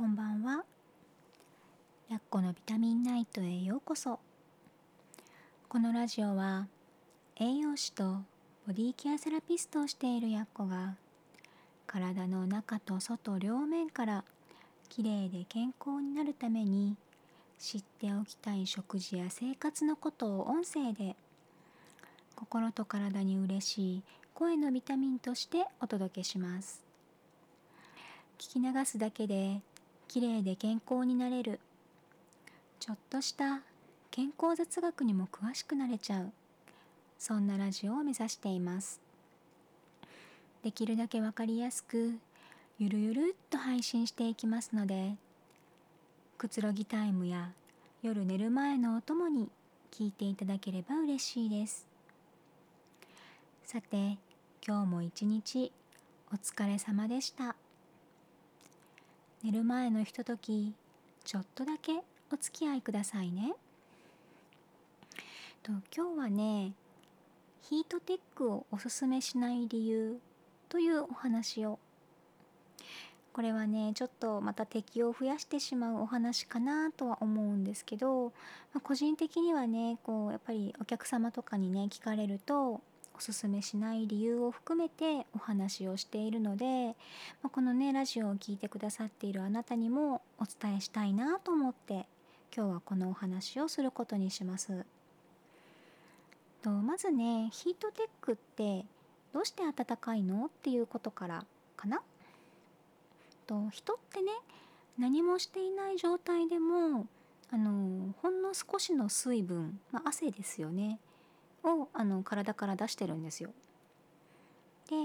こんばんは。やっこのビタミンナイトへようこそ。このラジオは栄養士とボディケアセラピストをしているやっこが体の中と外両面からきれいで健康になるために知っておきたい食事や生活のことを音声で心と体に嬉しい声のビタミンとしてお届けします。聞き流すだけできれいで健康になれる。ちょっとした健康雑学にも詳しくなれちゃう。そんなラジオを目指しています。できるだけわかりやすくゆるゆるっと配信していきますのでくつろぎタイムや夜寝る前のお供に聞いていただければ嬉しいです。さて今日も一日お疲れ様でした。寝る前のひとときちょっとだけお付き合いくださいね。と今日はねヒートテックをおすすめしない理由というお話をこれはねちょっとまた敵を増やしてしまうお話かなとは思うんですけど、まあ、個人的にはねこうやっぱりお客様とかにね聞かれるとおすすめしない理由を含めてお話をしているので、まあ、このねラジオを聴いてくださっているあなたにもお伝えしたいなと思って今日はこのお話をすることにします。とまずねヒートテックってどうして暖かいのっていうことからかな？と人ってね何もしていない状態でもあのほんの少しの水分、まあ、汗ですよねをあの体から出してるんですよ。で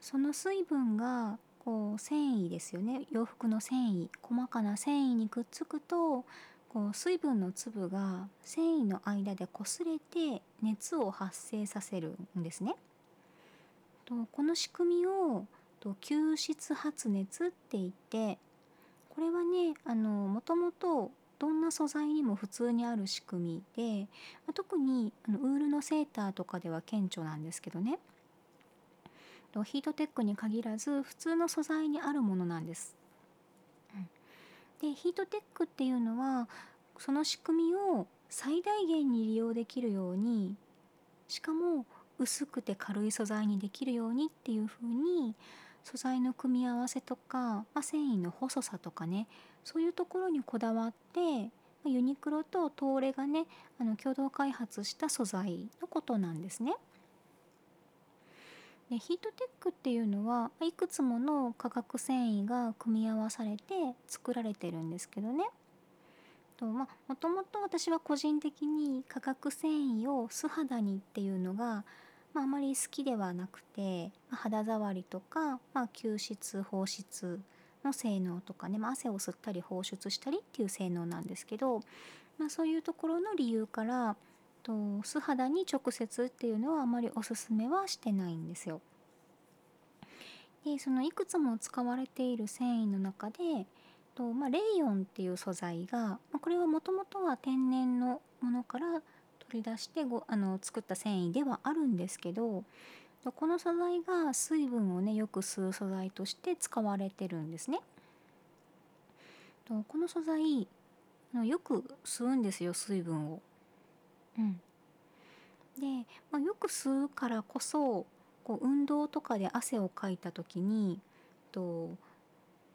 その水分がこう繊維ですよね洋服の繊維細かな繊維にくっつくとこう水分の粒が繊維の間で擦れて熱を発生させるんですね。とこの仕組みをと吸湿発熱って言ってこれはねあのもともとどんな素材にも普通にある仕組みで、ま、特にあのウールのセーターとかでは顕著なんですけどねヒートテックに限らず普通の素材にあるものなんです。でヒートテックっていうのはその仕組みを最大限に利用できるようにしかも薄くて軽い素材にできるようにっていう風に素材の組み合わせとか、まあ、繊維の細さとかねそういうところにこだわってユニクロと東レがねあの共同開発した素材のことなんですね。でヒートテックっていうのはいくつもの化学繊維が組み合わされて作られてるんですけどね。とまあ、もともと私は個人的に化学繊維を素肌にっていうのがまあ、あまり好きではなくて、まあ、肌触りとか、まあ、吸湿放湿の性能とかね、まあ、汗を吸ったり放出したりっていう性能なんですけど、まあ、そういうところの理由からと素肌に直接っていうのはあまりおすすめはしてないんですよ。でそのいくつも使われている繊維の中でと、まあ、レイヨンっていう素材が、まあ、これはもともとは天然のものから取り出してごあの作った繊維ではあるんですけどこの素材が水分をねよく吸う素材として使われてるんですね。この素材よく吸うんですよ水分を。うん、で、まあ、よく吸うからこそこう運動とかで汗をかいた時にと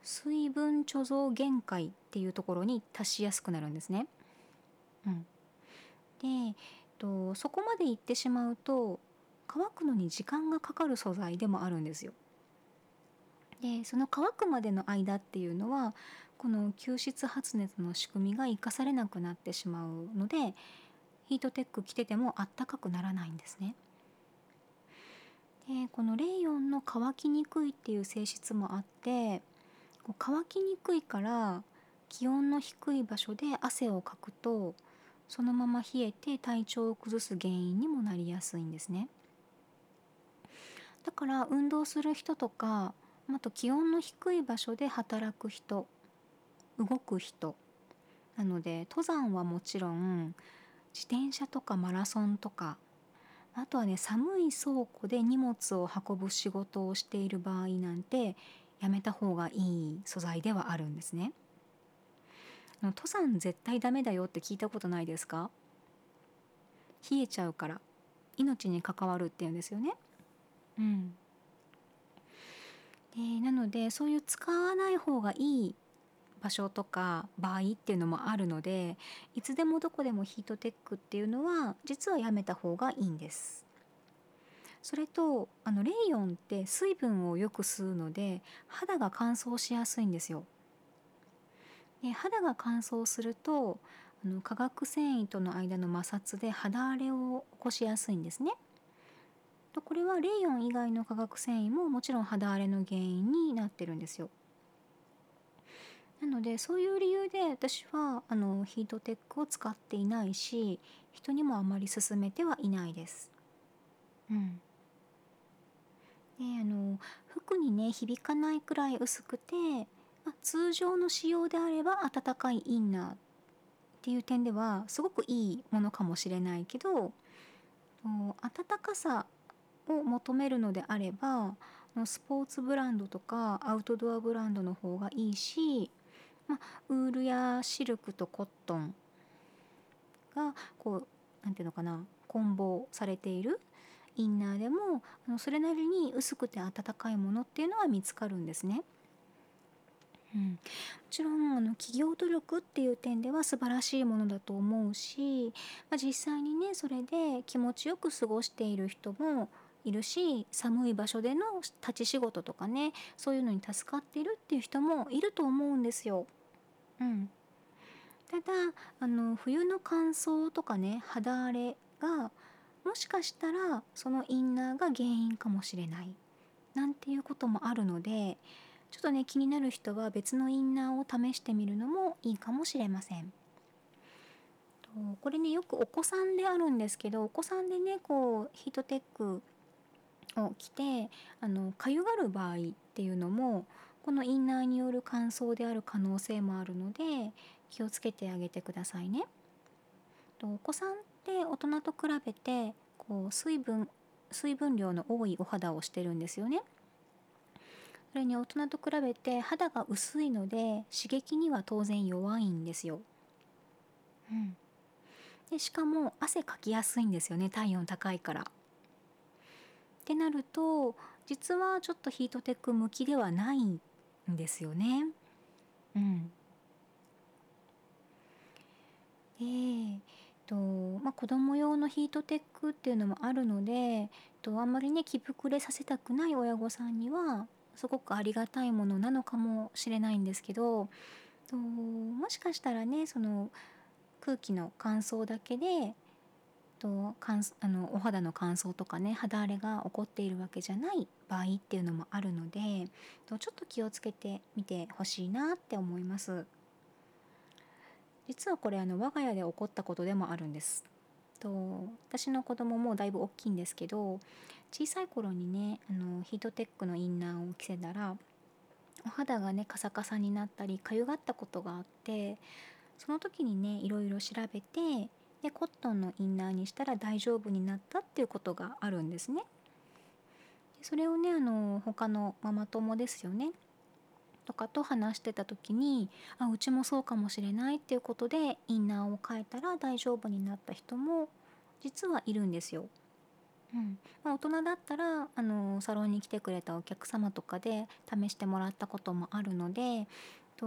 水分貯蔵限界っていうところに達しやすくなるんですね。うん、でとそこまで行ってしまうと乾くのに時間がかかる素材でもあるんですよ。でその乾くまでの間っていうのはこの吸湿発熱の仕組みが生かされなくなってしまうのでヒートテック着ててもあったかくならないんですね。でこのレイヨンの乾きにくいっていう性質もあってこう乾きにくいから気温の低い場所で汗をかくとそのまま冷えて体調を崩す原因にもなりやすいんですね。だから運動する人とかあと気温の低い場所で働く人動く人なので登山はもちろん自転車とかマラソンとかあとはね寒い倉庫で荷物を運ぶ仕事をしている場合なんてやめた方がいい素材ではあるんですね。登山絶対ダメだよって聞いたことないですか？冷えちゃうから命に関わるっていうんですよね。うん、でなのでそういう使わない方がいい場所とか場合っていうのもあるのでいつでもどこでもヒートテックっていうのは実はやめた方がいいんです。それとあのレイヨンって水分をよく吸うので肌が乾燥しやすいんですよ。で肌が乾燥するとあの化学繊維との間の摩擦で肌荒れを起こしやすいんですね。とこれはレイヨン以外の化学繊維ももちろん肌荒れの原因になってるんですよ。なのでそういう理由で私はあのヒートテックを使っていないし人にもあまり勧めてはいないです。うん、であの服にね響かないくらい薄くて、まあ、通常の仕様であれば暖かいインナーっていう点ではすごくいいものかもしれないけど暖かさを求めるのであればスポーツブランドとかアウトドアブランドの方がいいしまあ、ウールやシルクとコットンがこう何て言うのかな混紡されているインナーでもそれなりに薄くて暖かいものっていうのは見つかるんですね。うん、もちろんあの企業努力っていう点では素晴らしいものだと思うし、まあ、実際にねそれで気持ちよく過ごしている人もいるし寒い場所での立ち仕事とかねそういうのに助かっているっていう人もいると思うんですよ。うん、ただあの冬の乾燥とかね肌荒れがもしかしたらそのインナーが原因かもしれないなんていうこともあるのでちょっとね気になる人は別のインナーを試してみるのもいいかもしれません。これねよくお子さんであるんですけどお子さんでねこうヒートテックを着てあのかゆがる場合っていうのもこのインナーによる乾燥である可能性もあるので気をつけてあげてくださいね。お子さんって大人と比べてこう水分水分量の多いお肌をしてるんですよね。それに大人と比べて肌が薄いので刺激には当然弱いんですよ。うん、でしかも汗かきやすいんですよね体温高いから。ってなると実はちょっとヒートテック向きではないんですよね。うん、で、えーとまあ、子供用のヒートテックっていうのもあるのでとあんまりね気膨れさせたくない親御さんにはすごくありがたいものなのかもしれないんですけどともしかしたらねその空気の乾燥だけでとあのお肌の乾燥とかね肌荒れが起こっているわけじゃない場合っていうのもあるのでとちょっと気をつけてみてほしいなって思います。実はこれあの我が家で起こったことでもあるんです。と私の子供もだいぶ大きいんですけど小さい頃にねあのヒートテックのインナーを着せたらお肌がねカサカサになったりかゆがったことがあってその時にねいろいろ調べてでコットンのインナーにしたら大丈夫になったっていうことがあるんですね。それをねあの他のママ友ですよねとかと話してた時にあうちもそうかもしれないっていうことでインナーを変えたら大丈夫になった人も実はいるんですよ。うんまあ、大人だったらあのサロンに来てくれたお客様とかで試してもらったこともあるのでと、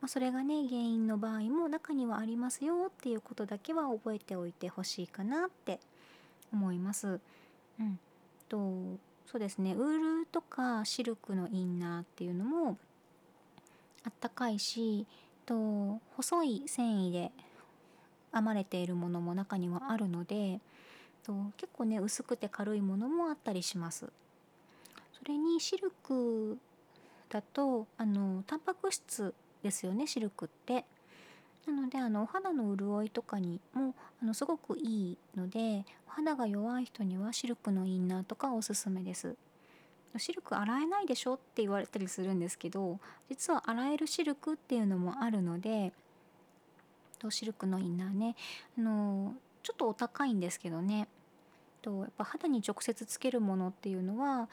まあ、それがね原因の場合も中にはありますよっていうことだけは覚えておいてほしいかなって思います。うん、とそうですねウールとかシルクのインナーっていうのもあったかいしと細い繊維で編まれているものも中にはあるのでと結構ね薄くて軽いものもあったりします。それにシルクだとあのタンパク質ですよねシルクって。なのであのお肌の潤いとかにもあのすごくいいのでお肌が弱い人にはシルクのインナーとかおすすめです。シルク洗えないでしょって言われたりするんですけど実は洗えるシルクっていうのもあるのでとシルクのインナーねあのちょっとお高いんですけどねとやっぱ肌に直接つけるものっていうのは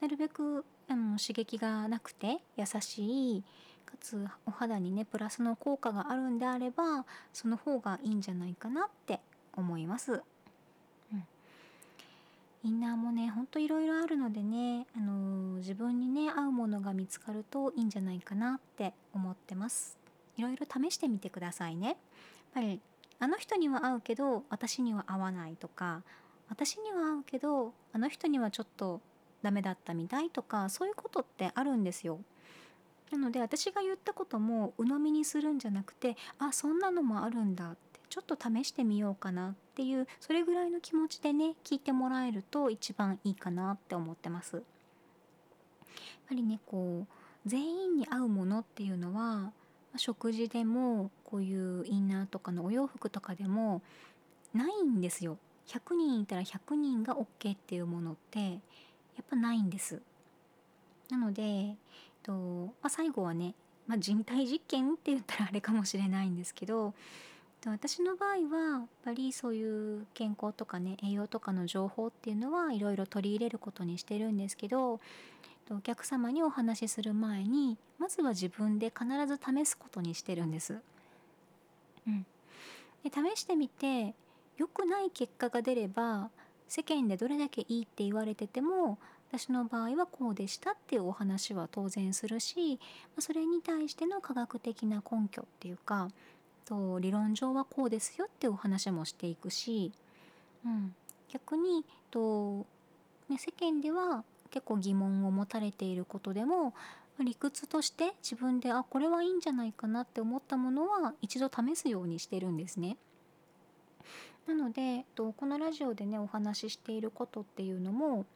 なるべくあの刺激がなくて優しいかつお肌にねプラスの効果があるんであればその方がいいんじゃないかなって思います。インナーもねほんといろいろあるのでね、あのー、自分にね合うものが見つかるといいんじゃないかなって思ってます。いろいろ試してみてくださいね。やっぱりあの人には合うけど私には合わないとか私には合うけどあの人にはちょっとダメだったみたいとかそういうことってあるんですよ。なので私が言ったことも鵜呑みにするんじゃなくてあそんなのもあるんだちょっと試してみようかなっていうそれぐらいの気持ちでね聞いてもらえると一番いいかなって思ってます。やっぱりねこう全員に合うものっていうのは食事でもこういうインナーとかのお洋服とかでもないんですよ。100人いたら100人が OK っていうものってやっぱないんです。なので、えっとまあ、最後はね、まあ、人体実験って言ったらあれかもしれないんですけど私の場合はやっぱりそういう健康とかね栄養とかの情報っていうのはいろいろ取り入れることにしてるんですけどお客様にお話しする前にまずは自分で必ず試すことにしてるんです。うん、で試してみて良くない結果が出れば世間でどれだけいいって言われてても私の場合はこうでしたっていうお話は当然するしそれに対しての科学的な根拠っていうかと理論上はこうですよってお話もしていくし、うん、逆にと、ね、世間では結構疑問を持たれていることでも理屈として自分であこれはいいんじゃないかなって思ったものは一度試すようにしてるんですね。なのでとこのラジオでねお話ししていることっていうのも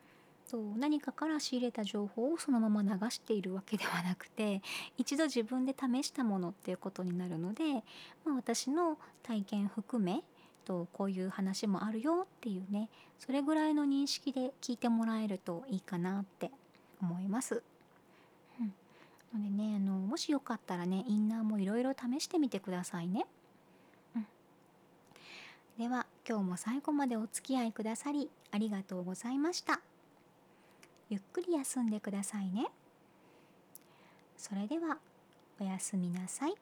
何かから仕入れた情報をそのまま流しているわけではなくて一度自分で試したものっていうことになるので、まあ、私の体験含めとこういう話もあるよっていうねそれぐらいの認識で聞いてもらえるといいかなって思います。うん、のでねあのもしよかったらねインナーもいろいろ試してみてくださいね。うん、では今日も最後までお付き合いくださりありがとうございました。ゆっくり休んでくださいね。それではおやすみなさい。